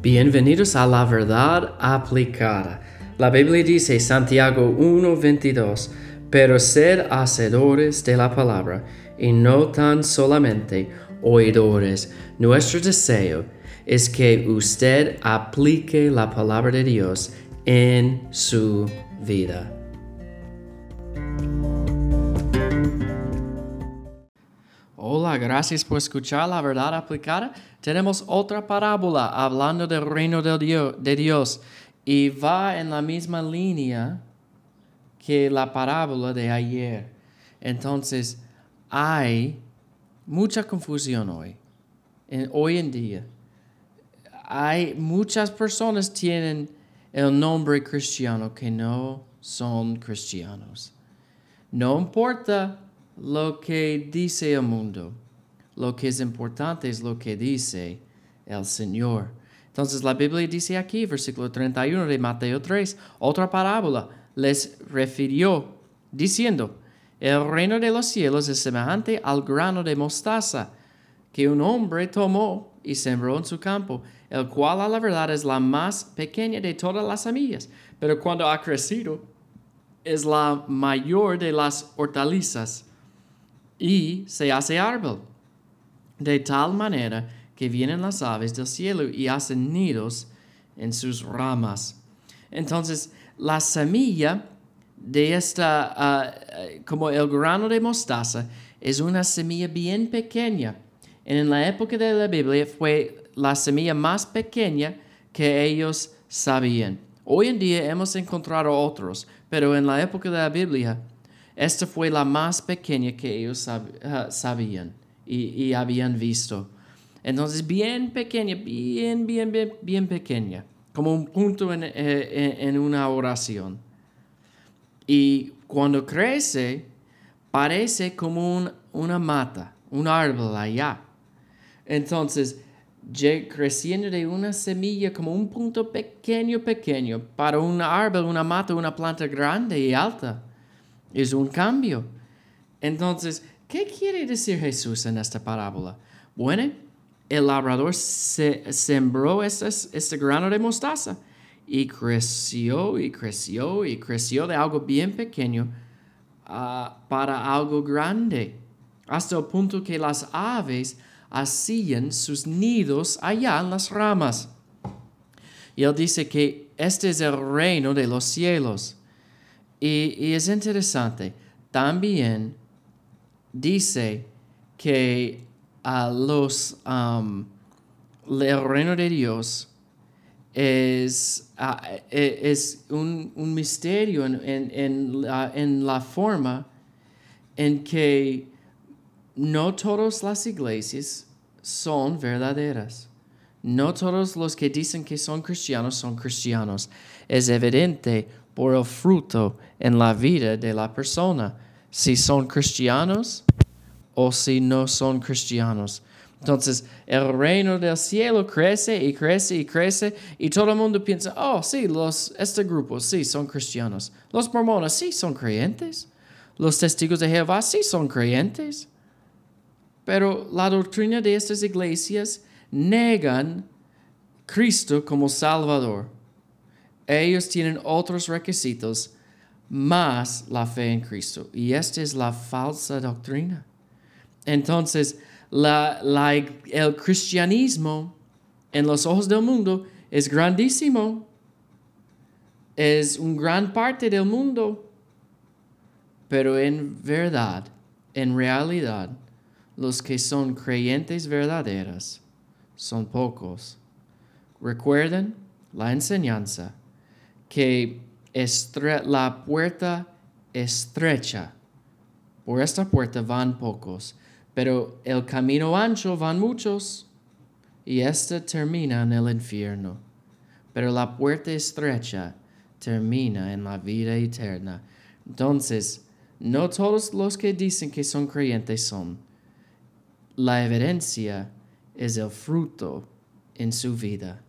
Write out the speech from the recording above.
Bienvenidos a la verdad aplicada. La Biblia dice Santiago 1:22, pero sed hacedores de la palabra y no tan solamente oidores. Nuestro deseo es que usted aplique la palabra de Dios en su vida. Gracias por escuchar la verdad aplicada. Tenemos otra parábola hablando del reino de Dios, y va en la misma línea que la parábola de ayer. Entonces, hay mucha confusión hoy, hoy en día. Hay muchas personas tienen el nombre cristiano que no son cristianos. No importa lo que dice el mundo. Lo que es importante es lo que dice el Señor. Entonces la Biblia dice aquí, versículo 31 de Mateo 3, otra parábola les refirió diciendo, el reino de los cielos es semejante al grano de mostaza que un hombre tomó y sembró en su campo, el cual a la verdad es la más pequeña de todas las semillas, pero cuando ha crecido es la mayor de las hortalizas y se hace árbol, de tal manera que vienen las aves del cielo y hacen nidos en sus ramas. Entonces, la semilla de esta, ah, como el grano de mostaza, es una semilla bien pequeña. En la época de la Biblia fue la semilla más pequeña que ellos sabían. Hoy en día hemos encontrado otros, pero en la época de la Biblia esta fue la más pequeña que ellos ah, sabían y, habían visto. Entonces, bien pequeña, bien, bien, bien, pequeña, como un punto en, eh, una oración. Y cuando crece, parece como una mata, un árbol allá. Entonces, creciendo de una semilla como un punto pequeño, pequeño, para un árbol, una mata, una planta grande y alta. Es un cambio. Entonces, ¿qué quiere decir Jesús en esta parábola? Bueno, el labrador sembró este, este grano de mostaza y creció y creció y creció de algo bien pequeño ah, para algo grande, hasta el punto que las aves hacían sus nidos allá en las ramas. Y él dice que este es el reino de los cielos. Y, es interesante, también dice que a los, um, el reino de Dios es, e, es un, misterio en, la, forma en que no todas las iglesias son verdaderas. No todos los que dicen que son cristianos son cristianos. Es evidente por el fruto en la vida de la persona, si son cristianos o si no son cristianos. Entonces, el reino del cielo crece y crece y crece y todo el mundo piensa, oh, sí, los, este grupo, sí, son cristianos. Los mormones, sí, son creyentes. Los testigos de Jehová, sí, son creyentes. Pero la doctrina de estas iglesias negan Cristo como Salvador ellos tienen otros requisitos más la fe en Cristo. Y esta es la falsa doctrina. Entonces, el cristianismo en los ojos del mundo es grandísimo. Es una gran parte del mundo. Pero en verdad, en realidad, los que son creyentes verdaderas son pocos. Recuerden la enseñanza que la puerta estrecha. Por esta puerta van pocos, pero el camino ancho van muchos, y esta termina en el infierno. Pero la puerta estrecha termina en la vida eterna. Entonces, no todos los que dicen que son creyentes son. La evidencia es el fruto en su vida.